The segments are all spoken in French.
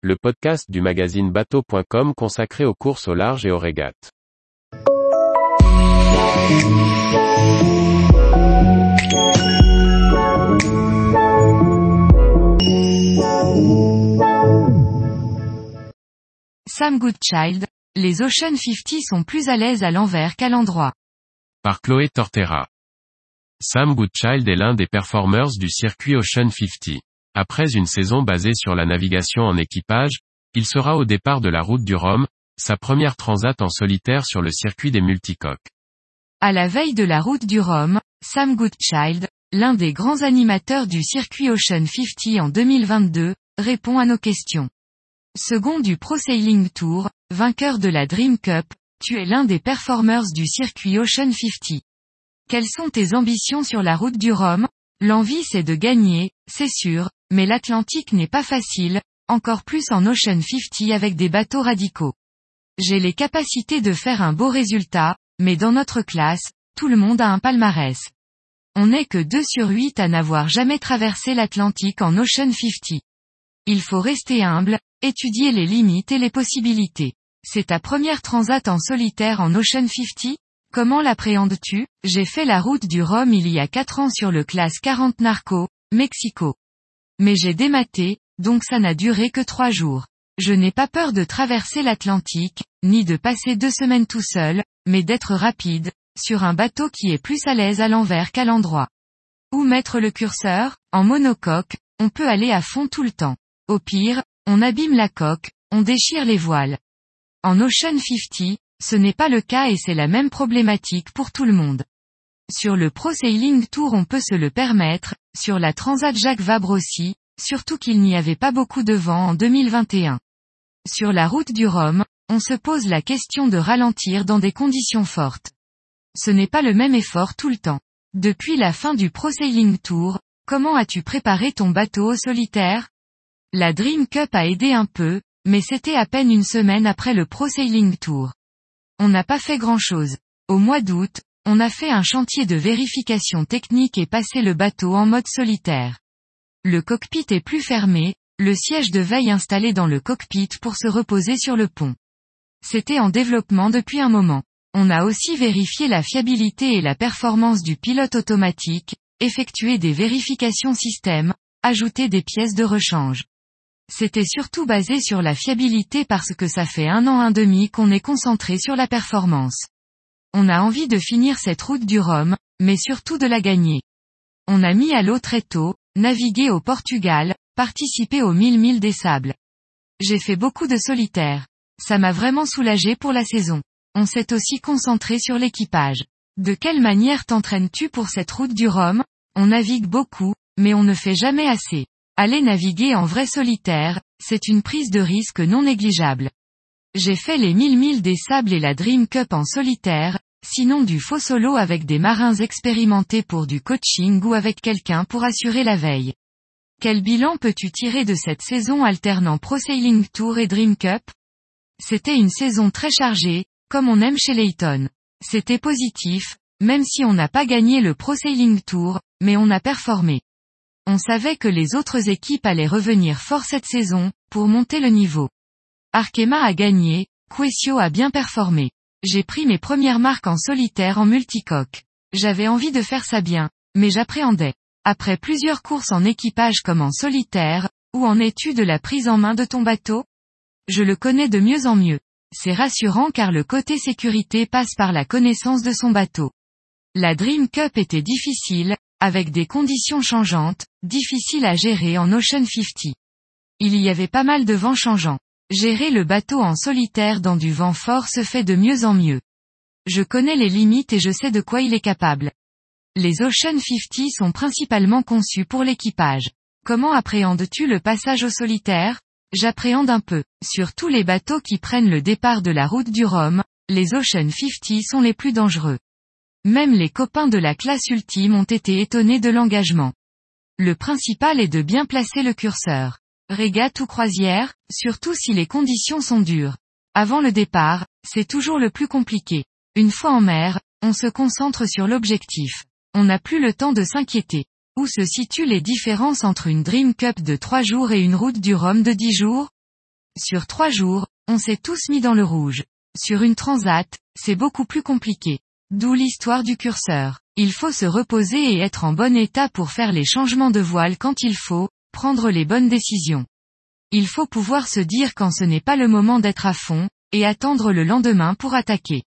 le podcast du magazine bateau.com consacré aux courses au large et aux régates. Sam Goodchild, les Ocean 50 sont plus à l'aise à l'envers qu'à l'endroit. Par Chloé Tortera. Sam Goodchild est l'un des performers du circuit Ocean 50. Après une saison basée sur la navigation en équipage, il sera au départ de la route du Rhum, sa première transat en solitaire sur le circuit des multicoques. À la veille de la route du Rhum, Sam Goodchild, l'un des grands animateurs du circuit Ocean 50 en 2022, répond à nos questions. Second du Pro Sailing Tour, vainqueur de la Dream Cup, tu es l'un des performers du circuit Ocean 50. Quelles sont tes ambitions sur la route du Rhum? L'envie c'est de gagner, c'est sûr, mais l'Atlantique n'est pas facile, encore plus en Ocean 50 avec des bateaux radicaux. J'ai les capacités de faire un beau résultat, mais dans notre classe, tout le monde a un palmarès. On n'est que 2 sur 8 à n'avoir jamais traversé l'Atlantique en Ocean 50. Il faut rester humble, étudier les limites et les possibilités. C'est ta première transat en solitaire en Ocean 50 Comment l'appréhendes-tu? J'ai fait la route du Rhum il y a 4 ans sur le classe 40 Narco, Mexico. Mais j'ai dématé, donc ça n'a duré que 3 jours. Je n'ai pas peur de traverser l'Atlantique, ni de passer deux semaines tout seul, mais d'être rapide, sur un bateau qui est plus à l'aise à l'envers qu'à l'endroit. Où mettre le curseur En monocoque, on peut aller à fond tout le temps. Au pire, on abîme la coque, on déchire les voiles. En Ocean 50, ce n'est pas le cas et c'est la même problématique pour tout le monde. Sur le Pro Sailing Tour on peut se le permettre, sur la Transat Jacques Vabre aussi, surtout qu'il n'y avait pas beaucoup de vent en 2021. Sur la route du Rhum, on se pose la question de ralentir dans des conditions fortes. Ce n'est pas le même effort tout le temps. Depuis la fin du Pro Sailing Tour, comment as-tu préparé ton bateau au solitaire? La Dream Cup a aidé un peu, mais c'était à peine une semaine après le Pro Sailing Tour. On n'a pas fait grand-chose. Au mois d'août, on a fait un chantier de vérification technique et passé le bateau en mode solitaire. Le cockpit est plus fermé, le siège de veille installé dans le cockpit pour se reposer sur le pont. C'était en développement depuis un moment. On a aussi vérifié la fiabilité et la performance du pilote automatique, effectué des vérifications système, ajouté des pièces de rechange. C'était surtout basé sur la fiabilité parce que ça fait un an un demi qu'on est concentré sur la performance. On a envie de finir cette route du Rhum, mais surtout de la gagner. On a mis à l'eau très tôt, navigué au Portugal, participé aux mille milles des sables. J'ai fait beaucoup de solitaire. Ça m'a vraiment soulagé pour la saison. On s'est aussi concentré sur l'équipage. De quelle manière t'entraînes-tu pour cette route du Rhum? On navigue beaucoup, mais on ne fait jamais assez. Aller naviguer en vrai solitaire, c'est une prise de risque non négligeable. J'ai fait les 1000 milles des sables et la Dream Cup en solitaire, sinon du faux solo avec des marins expérimentés pour du coaching ou avec quelqu'un pour assurer la veille. Quel bilan peux-tu tirer de cette saison alternant Pro Sailing Tour et Dream Cup? C'était une saison très chargée, comme on aime chez Layton. C'était positif, même si on n'a pas gagné le Pro Sailing Tour, mais on a performé. On savait que les autres équipes allaient revenir fort cette saison, pour monter le niveau. Arkema a gagné, Quessio a bien performé. J'ai pris mes premières marques en solitaire en multicoque. J'avais envie de faire ça bien, mais j'appréhendais. Après plusieurs courses en équipage comme en solitaire, où en es-tu de la prise en main de ton bateau Je le connais de mieux en mieux. C'est rassurant car le côté sécurité passe par la connaissance de son bateau. La Dream Cup était difficile, avec des conditions changeantes, difficiles à gérer en Ocean 50. Il y avait pas mal de vent changeant. Gérer le bateau en solitaire dans du vent fort se fait de mieux en mieux. Je connais les limites et je sais de quoi il est capable. Les Ocean 50 sont principalement conçus pour l'équipage. Comment appréhendes-tu le passage au solitaire? J'appréhende un peu. Sur tous les bateaux qui prennent le départ de la route du Rhum, les Ocean 50 sont les plus dangereux. Même les copains de la classe ultime ont été étonnés de l'engagement. Le principal est de bien placer le curseur. Régate ou croisière, surtout si les conditions sont dures. Avant le départ, c'est toujours le plus compliqué. Une fois en mer, on se concentre sur l'objectif. On n'a plus le temps de s'inquiéter. Où se situent les différences entre une Dream Cup de 3 jours et une route du Rhum de 10 jours? Sur trois jours, on s'est tous mis dans le rouge. Sur une transat, c'est beaucoup plus compliqué. D'où l'histoire du curseur. Il faut se reposer et être en bon état pour faire les changements de voile quand il faut, prendre les bonnes décisions. Il faut pouvoir se dire quand ce n'est pas le moment d'être à fond, et attendre le lendemain pour attaquer.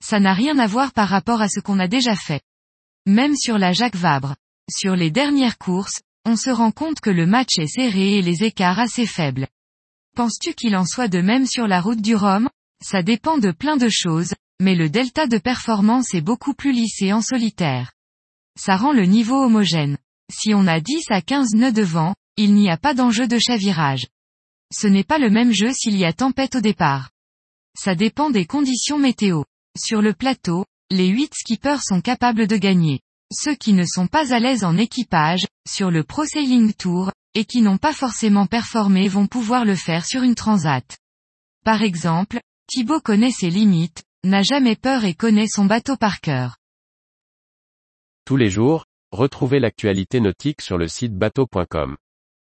Ça n'a rien à voir par rapport à ce qu'on a déjà fait. Même sur la Jacques Vabre. Sur les dernières courses, on se rend compte que le match est serré et les écarts assez faibles. Penses-tu qu'il en soit de même sur la route du Rhum? Ça dépend de plein de choses, mais le delta de performance est beaucoup plus lissé en solitaire. Ça rend le niveau homogène. Si on a 10 à 15 nœuds de vent, il n'y a pas d'enjeu de chavirage. Ce n'est pas le même jeu s'il y a tempête au départ. Ça dépend des conditions météo. Sur le plateau, les 8 skippers sont capables de gagner. Ceux qui ne sont pas à l'aise en équipage, sur le Pro Sailing Tour, et qui n'ont pas forcément performé vont pouvoir le faire sur une transat. Par exemple, Thibaut connaît ses limites, n'a jamais peur et connaît son bateau par cœur. Tous les jours, retrouvez l'actualité nautique sur le site bateau.com.